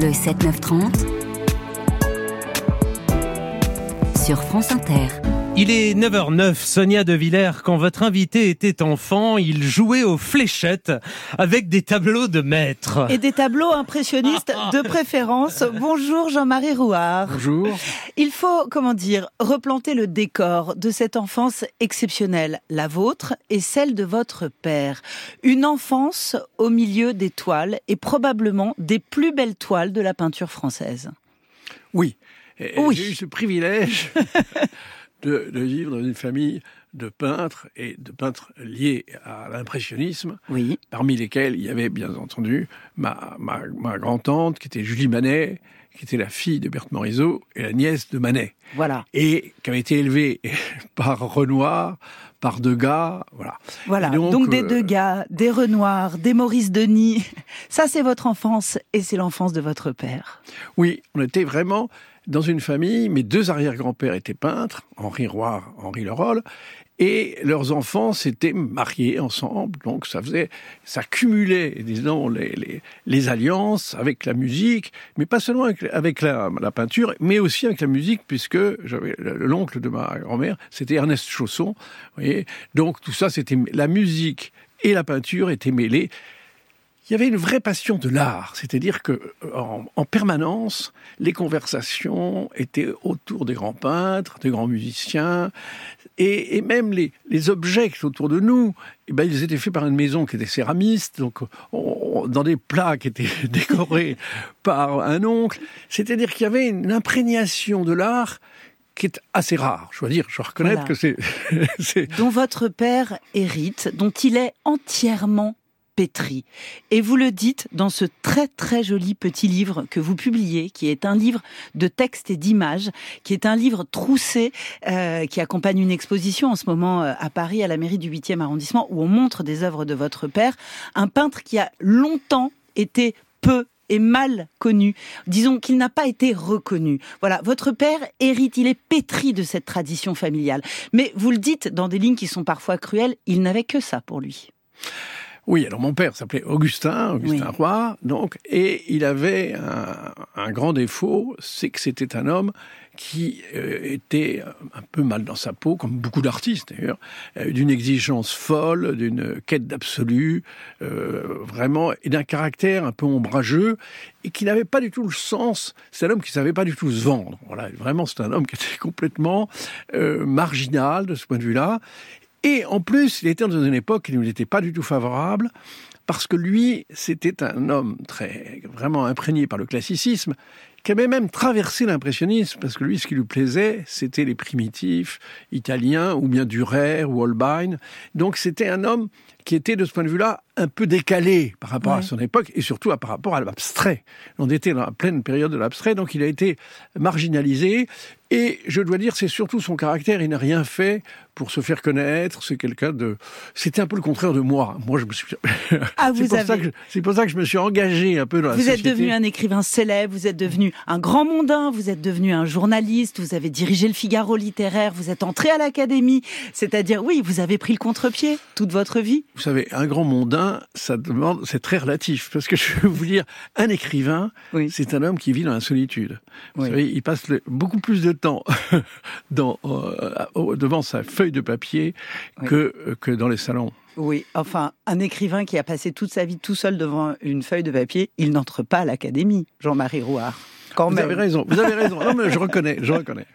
Le 7-9-30 sur France Inter. Il est 9h09, Sonia De Villers. Quand votre invité était enfant, il jouait aux fléchettes avec des tableaux de maître. Et des tableaux impressionnistes de préférence. Bonjour Jean-Marie Rouard. Bonjour. Il faut, comment dire, replanter le décor de cette enfance exceptionnelle, la vôtre et celle de votre père. Une enfance au milieu des toiles et probablement des plus belles toiles de la peinture française. Oui. Oui. J'ai eu ce privilège de, de vivre dans une famille de peintres et de peintres liés à l'impressionnisme, Oui. parmi lesquels il y avait bien entendu ma, ma, ma grand-tante qui était Julie Manet, qui était la fille de Berthe Morisot et la nièce de Manet, Voilà. et qui avait été élevée par Renoir, par Degas, voilà. Voilà. Et Donc, donc, des euh, Degas, des Renoir, des Maurice Denis. Ça, c'est votre enfance et c'est l'enfance de votre père. Oui, on était vraiment dans une famille. Mes deux arrière-grands-pères étaient peintres, Henri Roire, Henri Leroll, et leurs enfants s'étaient mariés ensemble. Donc ça faisait, ça cumulait, disons, les, alliances avec la musique, mais pas seulement avec, la peinture, mais aussi avec la musique, puisque j'avais l'oncle de ma grand-mère, c'était Ernest Chausson. Vous voyez, donc tout ça, c'était la musique et la peinture étaient mêlées il y avait une vraie passion de l'art, c'est-à-dire que en, en, permanence, les conversations étaient autour des grands peintres, des grands musiciens, et, et même les, les, objets autour de nous, eh ben, ils étaient faits par une maison qui était céramiste, donc on, dans des plats qui étaient décorés par un oncle. C'est-à-dire qu'il y avait une imprégnation de l'art qui est assez rare. Je dois dire, je dois reconnaître Voilà. que c'est... dont votre père hérite, dont il est entièrement Et vous le dites dans ce très très joli petit livre que vous publiez, qui est un livre de textes et d'images, qui est un livre troussé, euh, qui accompagne une exposition en ce moment euh, à Paris, à la mairie du 8e arrondissement, où on montre des œuvres de votre père, un peintre qui a longtemps été peu et mal connu. Disons qu'il n'a pas été reconnu. Voilà, votre père hérite, il est pétri de cette tradition familiale. Mais vous le dites dans des lignes qui sont parfois cruelles, il n'avait que ça pour lui. Oui, alors mon père s'appelait Augustin, Augustin Oui. Roy, donc, et il avait un, un grand défaut, c'est que c'était un homme qui euh, était un peu mal dans sa peau, comme beaucoup d'artistes d'ailleurs, euh, d'une exigence folle, d'une quête d'absolu, euh, vraiment, et d'un caractère un peu ombrageux, et qui n'avait pas du tout le sens. C'est un homme qui savait pas du tout se vendre. Voilà, vraiment, c'est un homme qui était complètement marginal de ce point de vue-là. Et en plus, il était dans une époque qui ne lui était pas du tout favorable, parce que lui, c'était un homme très, vraiment imprégné par le classicisme, qui avait même traversé l'impressionnisme, parce que lui, ce qui lui plaisait, c'était les primitifs italiens, ou bien Durer, ou Holbein. Donc c'était un homme qui était, de ce point de vue-là, un peu décalé par rapport Ouais. à son époque, et surtout par rapport à l'abstrait. On était dans la pleine période de l'abstrait, donc il a été marginalisé, et je dois dire, c'est surtout son caractère, il n'a rien fait pour se faire connaître, c'est quelqu'un de... C'était un peu le contraire de moi. Moi, je me suis... Ah, c'est pour, ça que je- c'est pour ça que je me suis engagé un peu dans la Vous êtes société. devenu un écrivain célèbre, vous êtes devenu un grand mondain, vous êtes devenu un journaliste, vous avez dirigé le Figaro littéraire, vous êtes entré à l'académie. C'est-à-dire, oui, vous avez pris le contre-pied toute votre vie. Vous savez, un grand mondain, ça demande, c'est très relatif, parce que je vais vous dire, un écrivain, Oui. c'est un homme qui vit dans la solitude. Vous Oui. savez, il passe le- beaucoup plus de temps dans, euh, devant sa feuille de papier Oui. que, que dans les salons. Oui, enfin, un écrivain qui a passé toute sa vie tout seul devant une feuille de papier, il n'entre pas à l'académie, Jean-Marie Rouard. Quand Vous même. avez raison, vous avez raison. Non, mais je reconnais, je reconnais.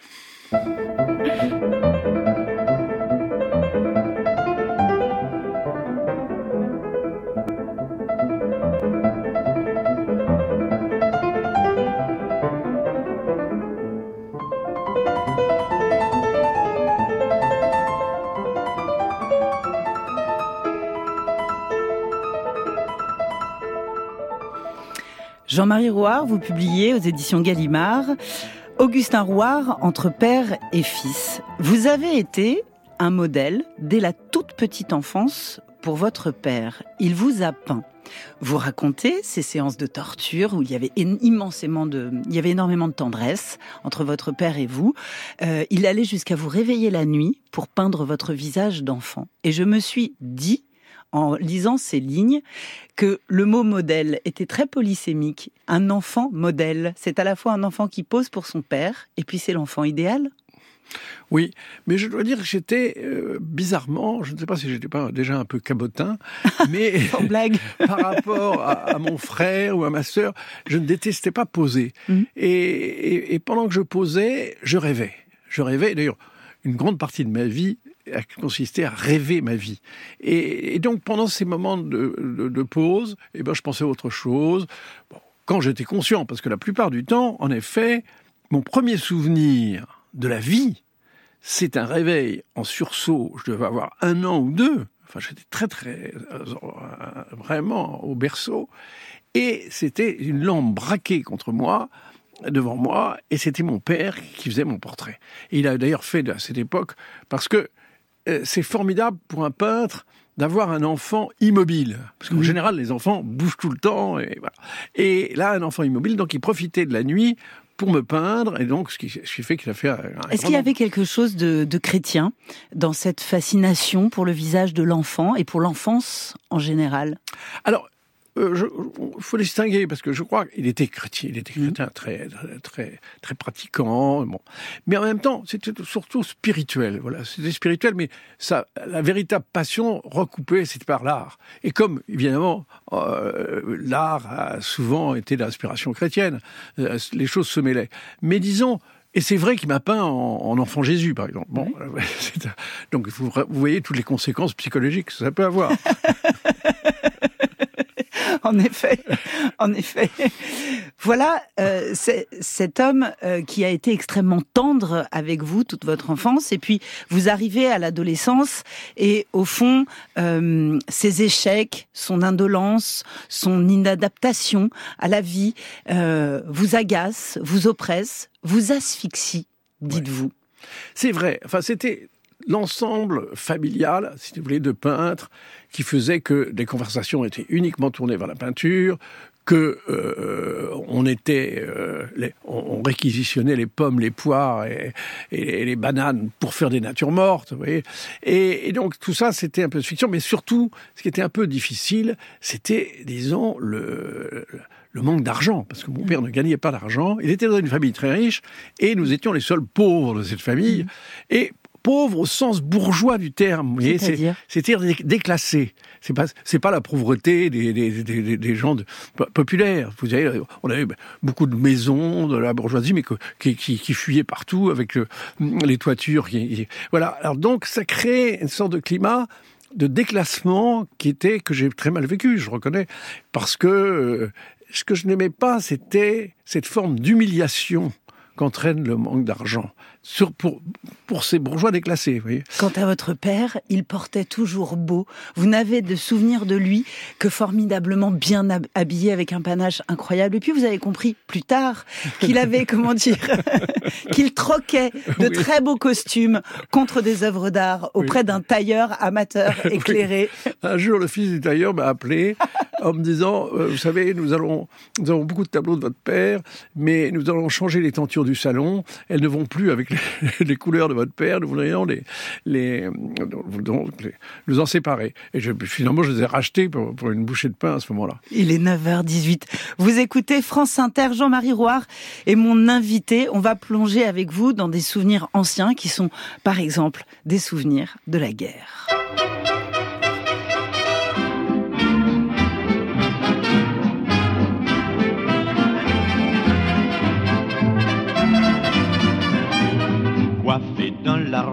Jean-Marie Rouard, vous publiez aux éditions Gallimard Augustin Rouard entre père et fils. Vous avez été un modèle dès la toute petite enfance pour votre père. Il vous a peint. Vous racontez ces séances de torture où il y avait immensément de, il y avait énormément de tendresse entre votre père et vous. Euh, il allait jusqu'à vous réveiller la nuit pour peindre votre visage d'enfant. Et je me suis dit, en lisant ces lignes, que le mot modèle était très polysémique. Un enfant modèle, c'est à la fois un enfant qui pose pour son père, et puis c'est l'enfant idéal. Oui, mais je dois dire que j'étais euh, bizarrement, je ne sais pas si j'étais pas déjà un peu cabotin, mais blague. par rapport à, mon frère ou à ma sœur, je ne détestais pas poser. Mmh. Et, pendant que je posais, je rêvais. Je rêvais, d'ailleurs, une grande partie de ma vie a consisté à rêver ma vie. Et, donc pendant ces moments de, pause, eh ben, je pensais à autre chose. quand j'étais conscient, parce que la plupart du temps, en effet, mon premier souvenir de la vie, c'est un réveil en sursaut. Je devais avoir un an ou deux. Enfin, j'étais très, très, euh, vraiment au berceau. Et c'était une lampe braquée contre moi, devant moi, et c'était mon père qui faisait mon portrait. Il a d'ailleurs fait à cette époque, parce que c'est formidable pour un peintre d'avoir un enfant immobile. Parce qu'en général, les enfants bougent tout le temps. Et, voilà. et là, un enfant immobile, donc il profitait de la nuit pour me peindre, et donc ce qui, fait qu'il a fait. Est-ce qu'il y avait quelque chose de, de, chrétien dans cette fascination pour le visage de l'enfant et pour l'enfance en général? Alors, il euh, faut distinguer parce que je crois qu'il était chrétien, il était mmh. chrétien très, très, très pratiquant. Bon, mais en même temps, c'était surtout spirituel. Voilà, c'était spirituel, mais ça, la véritable passion recoupée, c'était par l'art. Et comme évidemment, euh, l'art a souvent été l'inspiration chrétienne, euh, les choses se mêlaient. Mais disons, et c'est vrai qu'il m'a peint en, enfant Jésus, par exemple. Bon, donc vous voyez toutes les conséquences psychologiques que ça peut avoir. en effet, en effet. Voilà euh, cet homme euh, qui a été extrêmement tendre avec vous toute votre enfance, et puis vous arrivez à l'adolescence, et au fond, euh, ses échecs, son indolence, son inadaptation à la vie vous agacent, vous oppressent, vous asphyxient, dites-vous. C'est vrai. Enfin, c'était l'ensemble familial, si vous voulez, de peintres qui faisait que les conversations étaient uniquement tournées vers la peinture, que euh, on était, euh, on, réquisitionnait les pommes, les poires et, les bananes pour faire des natures mortes, vous voyez. Et, donc tout ça, c'était un peu de fiction, mais surtout, ce qui était un peu difficile, c'était, disons, le, le manque d'argent, parce que mon père ne gagnait pas d'argent. Il était dans une famille très riche, et nous étions les seuls pauvres de cette famille. Et pauvre au sens bourgeois du terme. C'est-à-dire déclassé. C'est pas c'est pas la pauvreté des, des, des, des gens de, populaires. Vous savez, on avait beaucoup de maisons de la bourgeoisie, mais qui, qui, qui fuyaient partout avec les toitures. Qui, voilà. Alors donc ça crée une sorte de climat de déclassement qui était que j'ai très mal vécu, je reconnais, parce que euh, ce que je n'aimais pas, c'était cette forme d'humiliation qu'entraîne le manque d'argent sur, pour, pour ces bourgeois déclassés. Vous voyez. Quant à votre père, il portait toujours beau. Vous n'avez de souvenir de lui que formidablement bien habillé avec un panache incroyable. Et puis vous avez compris plus tard qu'il avait, comment dire, qu'il troquait de très beaux costumes contre des œuvres d'art auprès d'un tailleur amateur éclairé. Un jour, le fils du tailleur m'a appelé en me disant, euh, vous savez, nous allons, nous avons beaucoup de tableaux de votre père, mais nous allons changer les tentures du salon. Elles ne vont plus avec les, couleurs de votre père. Nous voudrions les, les, nous en séparer. Et je, finalement, je les ai rachetés pour, une bouchée de pain à ce moment-là. Il est 9h18. Vous écoutez France Inter, Jean-Marie Roire et mon invité. On va plonger avec vous dans des souvenirs anciens qui sont, par exemple, des souvenirs de la guerre.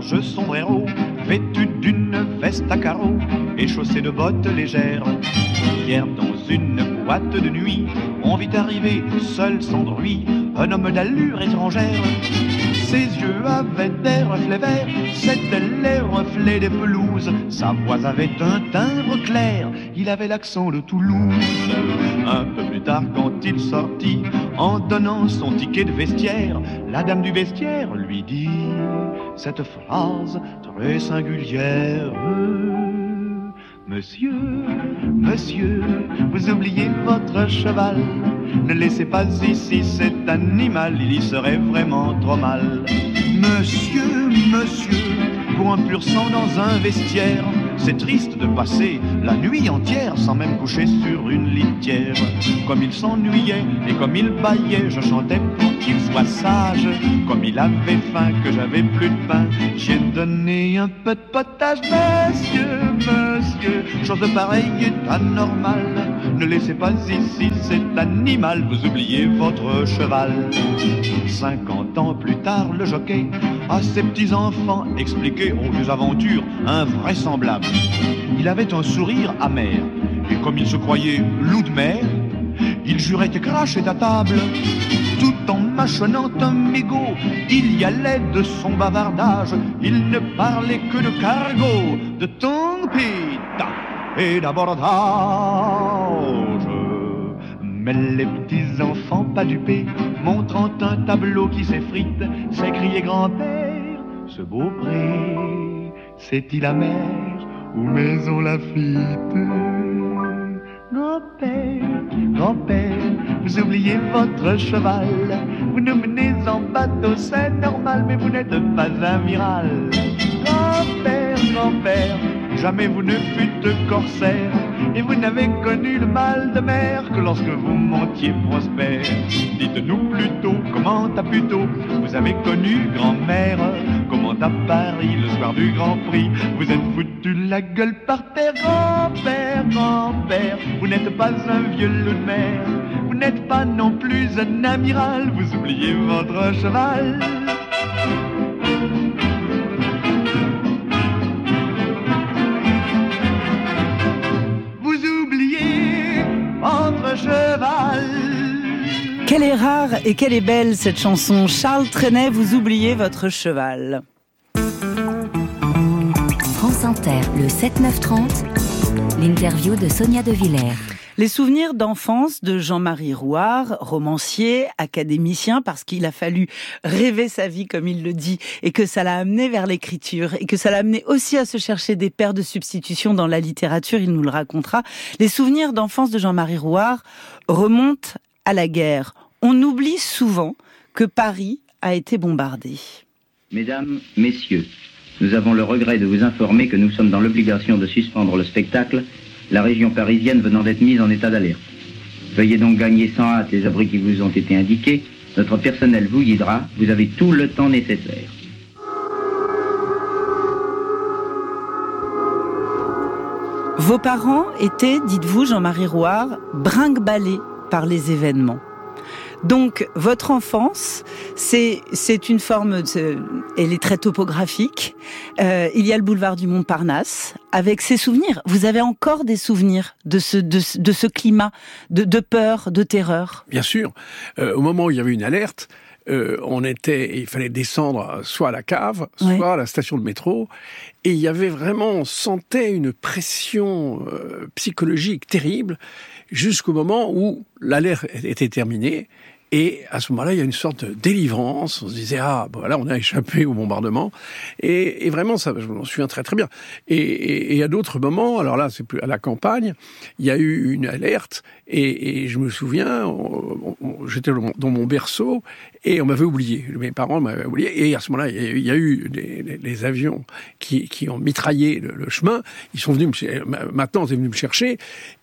Sombrero, vêtu d'une veste à carreaux et chaussé de bottes légères. Hier, dans une boîte de nuit, on vit arriver, seul sans bruit, un homme d'allure étrangère. Ses yeux avaient des reflets verts, c'étaient les reflets des pelouses. Sa voix avait un timbre clair, il avait l'accent de Toulouse. Un peu plus tard, quand il sortit, en donnant son ticket de vestiaire, la dame du vestiaire lui dit cette phrase très singulière. Monsieur, monsieur, vous oubliez votre cheval. Ne laissez pas ici cet animal, il y serait vraiment trop mal. Monsieur, monsieur, pour un pur sang dans un vestiaire, c'est triste de passer la nuit entière sans même coucher sur une litière. Comme il s'ennuyait et comme il baillait, je chantais pour qu'il soit sage. Comme il avait faim, que j'avais plus de pain, j'ai donné un peu de potage, monsieur, monsieur. Chose pareille est anormale. Ne laissez pas ici cet animal, vous oubliez votre cheval. Cinquante ans plus tard, le jockey à ses petits enfants expliquait aux des aventures invraisemblables. Il avait un sourire amer, et comme il se croyait loup de mer, il jurait et crachait à table. Tout en mâchonnant un mégot, il y allait de son bavardage. Il ne parlait que de cargo, de tempête et d'abordage. Mais les petits enfants pas dupés, montrant un tableau qui s'effrite, s'écriait grand-père, ce beau pré, c'est-il la mer ou maison Lafitte Grand-père, grand-père, vous oubliez votre cheval, vous nous menez en bateau, c'est normal, mais vous n'êtes pas amiral. Grand-père, grand-père, jamais vous ne fûtes corsaire, et vous n'avez connu le mal de mer que lorsque vous montiez prospère. Dites-nous plutôt comment à plutôt vous avez connu grand-mère, comment à Paris le soir du Grand Prix. Vous êtes foutu la gueule par terre, grand-père, grand-père, vous n'êtes pas un vieux loup de mer, vous n'êtes pas non plus un amiral, vous oubliez votre cheval. Quelle est rare et quelle est belle cette chanson. Charles Trenet, vous oubliez votre cheval. France Inter, le 7-9-30, l'interview de Sonia De Villers. Les souvenirs d'enfance de Jean-Marie Rouard, romancier, académicien, parce qu'il a fallu rêver sa vie, comme il le dit, et que ça l'a amené vers l'écriture, et que ça l'a amené aussi à se chercher des pères de substitution dans la littérature, il nous le racontera. Les souvenirs d'enfance de Jean-Marie Rouard remontent à la guerre. On oublie souvent que Paris a été bombardé. Mesdames, Messieurs, nous avons le regret de vous informer que nous sommes dans l'obligation de suspendre le spectacle, la région parisienne venant d'être mise en état d'alerte. Veuillez donc gagner sans hâte les abris qui vous ont été indiqués. Notre personnel vous guidera. Vous avez tout le temps nécessaire. Vos parents étaient, dites-vous, Jean-Marie Rouard, brinque-ballés par les événements. Donc, votre enfance, c'est c'est une forme, de, elle est très topographique. Euh, il y a le boulevard du Montparnasse avec ses souvenirs. Vous avez encore des souvenirs de ce de, de ce climat de, de peur, de terreur? Bien sûr, euh, au moment où il y avait une alerte, euh, on était, il fallait descendre soit à la cave, soit Ouais. à la station de métro, et il y avait vraiment, on sentait une pression euh, psychologique terrible jusqu'au moment où l'alerte était terminée. Et à ce moment-là, il y a une sorte de délivrance. On se disait ah, voilà, on a échappé au bombardement. Et, et vraiment, ça, je m'en souviens très très bien. Et, et, et à d'autres moments, alors là, c'est plus à la campagne, il y a eu une alerte. Et, je me souviens, j'étais dans mon- berceau et on m'avait oublié. Mes parents m'avaient oublié. Et à ce moment-là, il y a eu- des, des- avions qui, qui ont mitraillé le, le chemin. Ils sont venus me, ma- ils sont venus me chercher.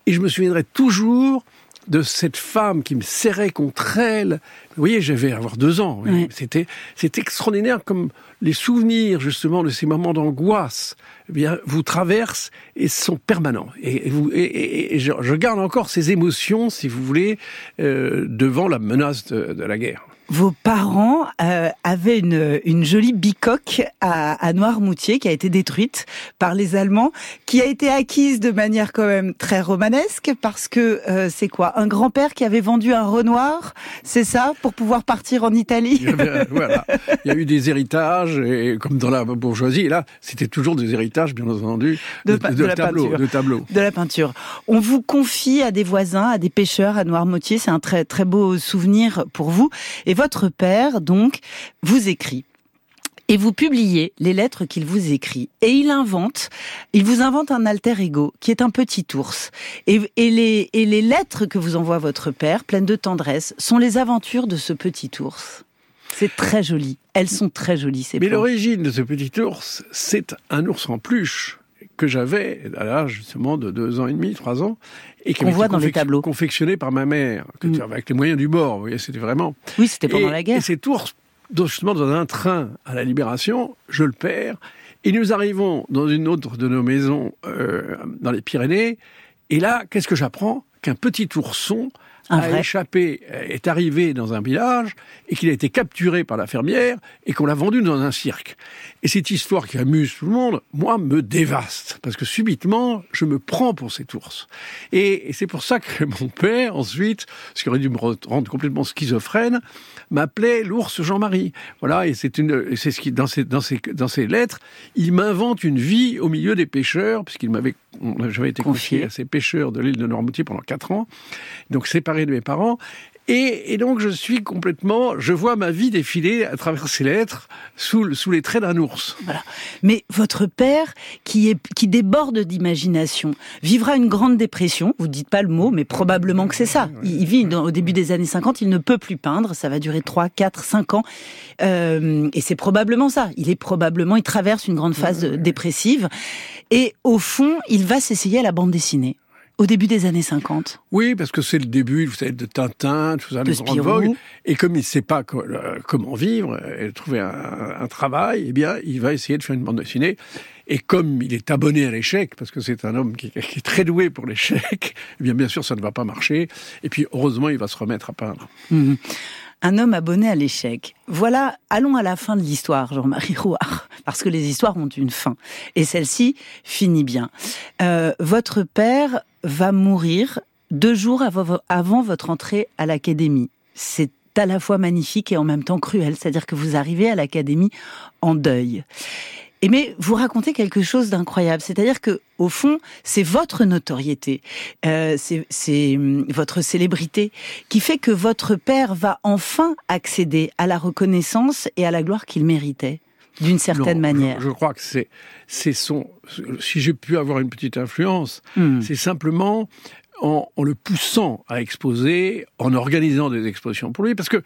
Et je me souviendrai toujours de cette femme qui me serrait contre elle. Vous voyez, j'avais avoir deux ans. C'était, c'était extraordinaire comme les souvenirs justement de ces moments d'angoisse, eh bien, vous traversent et sont permanents. Et, et vous, et, et- et je, je garde encore ces émotions, si vous voulez, euh, devant la menace de, de la guerre. Vos parents euh, avaient une, une jolie bicoque à, à Noirmoutier qui a été détruite par les Allemands, qui a été acquise de manière quand même très romanesque parce que euh, c'est quoi Un grand-père qui avait vendu un Renoir, c'est ça, pour pouvoir partir en Italie Il y, avait, voilà. Il y a eu des héritages, et comme dans la bourgeoisie, et là, c'était toujours des héritages, bien entendu, De de, de de la tableaux, peinture. de tableaux. de la peinture. On vous confie à des voisins, à des pêcheurs à Noirmoutier. C'est un très très beau souvenir pour vous. Et votre père, donc, vous écrit. Et vous publiez les lettres qu'il vous écrit. Et il invente, il vous invente un alter ego qui est un petit ours. Et, et les, et les lettres que vous envoie votre père, pleines de tendresse, sont les aventures de ce petit ours. C'est très joli. Elles sont très jolies, ces Mais l'origine de ce petit ours, c'est un ours en peluche. Que j'avais à l'âge justement de deux ans et demi, trois ans, et qu'on voit dans les tableaux, confectionné par ma mère, mm. avec les moyens du bord. Vous voyez, c'était vraiment. Oui, c'était pendant la guerre. Et cet ours, justement dans un train à la Libération, je le perds, et nous arrivons dans une autre de nos maisons euh, dans les Pyrénées, et là, qu'est-ce que j'apprends? Qu'un petit ourson a échappé, euh, est arrivé dans un village et qu'il a été capturé par la fermière et qu'on l'a vendu dans un cirque. Et cette histoire qui amuse tout le monde, moi, me dévaste parce que subitement, je me prends pour cet ours. Et, c'est pour ça que mon père, ensuite, ce qui aurait dû me rendre complètement schizophrène, m'appelait l'ours Jean-Marie. Voilà, et c'est une, c'est ce qui dans ses dans ses dans ses lettres, il m'invente une vie au milieu des pêcheurs puisqu'il m'avait, j'avais été confié à ces pêcheurs de l'île de Normoutier pendant quatre ans, donc séparé de mes parents. Et, donc je suis complètement, je vois ma vie défiler à travers ces lettres sous, sous les traits d'un ours. Voilà. Mais votre père, qui est qui déborde d'imagination, vivra une grande dépression. Vous dites pas le mot, mais probablement que c'est ça. Il, vit au début des années 50, il ne peut plus peindre. Ça va durer 3, 4, 5 ans, euh, et c'est probablement ça. Il est probablement, il traverse une grande phase dépressive, et au fond, il va s'essayer à la bande dessinée au début des années 50. Oui, parce que c'est le début, vous savez, de Tintin, tout ça, de grande vogue. Et comme il ne sait pas euh, comment vivre et trouver un, travail, eh bien, il va essayer de faire une bande dessinée. Et comme il est abonné à l'échec, parce que c'est un homme qui, est très doué pour l'échec, eh bien, bien sûr, ça ne va pas marcher. Et puis, heureusement, il va se remettre à peindre. Mmh un homme abonné à l'échec. Voilà, allons à la fin de l'histoire, Jean-Marie Rouard, parce que les histoires ont une fin. Et celle-ci finit bien. Euh, votre père va mourir deux jours avant votre entrée à l'académie. C'est à la fois magnifique et en même temps cruel, c'est-à-dire que vous arrivez à l'académie en deuil. Et mais vous racontez quelque chose d'incroyable, c'est-à-dire que au fond, c'est votre notoriété, euh, c'est hum, votre célébrité qui fait que votre père va enfin accéder à la reconnaissance et à la gloire qu'il méritait d'une certaine manière. Je, crois que c'est c'est son. Si j'ai pu avoir une petite influence, hmm. c'est simplement en, en, le poussant à exposer, en organisant des expositions pour lui, parce que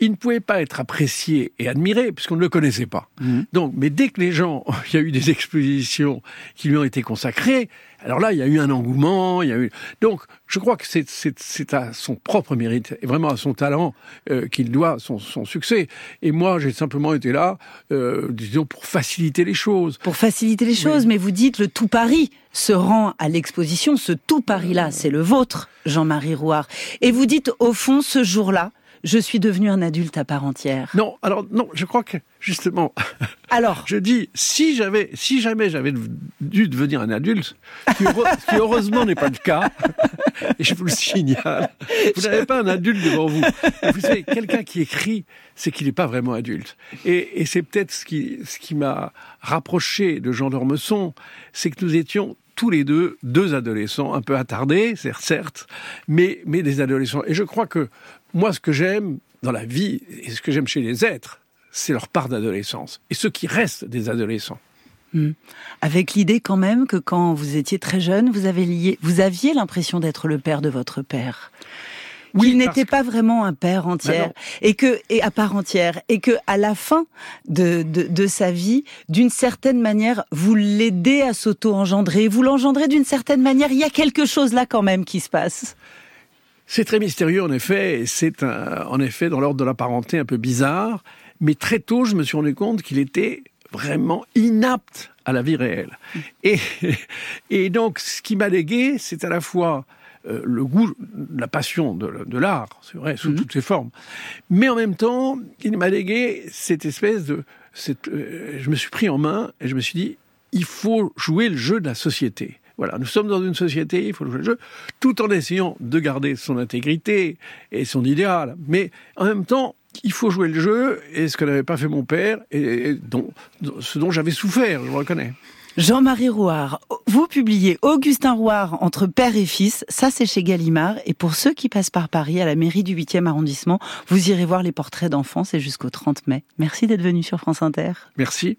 il ne pouvait pas être apprécié et admiré puisqu'on ne le connaissait pas. Mhm. Donc, mais dès que les gens, il y a eu des expositions qui lui ont été consacrées, alors là, il y a eu un engouement, il y a eu. Donc, je crois que c'est à son propre mérite et vraiment à son talent euh, qu'il doit son, son, succès. Et moi, j'ai simplement été là, euh, disons, pour faciliter les choses. Pour faciliter les choses, mais vous dites le tout Paris se rend à l'exposition. Ce tout Paris-là, c'est le vôtre, Jean-Marie Rouard. Et vous dites, au fond, ce jour-là, je suis devenu un adulte à part entière. Non, alors non, je crois que justement. Alors, je dis si j'avais, si jamais j'avais dû devenir un adulte, ce qui, heureusement n'est pas le cas, et je vous le signale, vous n'avez pas un adulte devant vous. Vous savez, quelqu'un qui écrit, c'est qu'il n'est pas vraiment adulte. Et, c'est peut-être ce qui, ce qui m'a rapproché de Jean d'Ormesson, c'est que nous étions tous les deux deux adolescents un peu attardés, certes, mais mais des adolescents. Et je crois que moi, ce que j'aime dans la vie et ce que j'aime chez les êtres, c'est leur part d'adolescence et ce qui reste des adolescents. Hmm. Avec l'idée quand même que quand vous étiez très jeune, vous, avez lié, vous aviez l'impression d'être le père de votre père. Oui, qu'il n'était pas vraiment un père entier et que et à part entière et que à la fin de, de, de sa vie, d'une certaine manière, vous l'aidez à s'auto-engendrer, vous l'engendrez d'une certaine manière. Il y a quelque chose là quand même qui se passe. C'est très mystérieux en effet, c'est en effet dans l'ordre de la parenté un peu bizarre, mais très tôt je me suis rendu compte qu'il était vraiment inapte à la vie réelle. Et, et donc ce qui m'a légué, c'est à la fois euh, le goût, la passion de, l'art, c'est vrai, sous mhm. toutes ses formes, mais en même temps, il m'a légué cette espèce de... Cette, euh, je me suis pris en main et je me suis dit, il faut jouer le jeu de la société. Voilà, nous sommes dans une société, il faut jouer le jeu, tout en essayant de garder son intégrité et son idéal. Mais en même temps, il faut jouer le jeu, et ce que n'avait pas fait mon père, et, dont, ce dont j'avais souffert, je le reconnais. Jean-Marie Rouard, vous publiez Augustin Rouard entre père et fils, ça c'est chez Gallimard, et pour ceux qui passent par Paris, à la mairie du 8e arrondissement, vous irez voir les portraits d'enfants, c'est jusqu'au 30 mai. Merci d'être venu sur France Inter. Merci.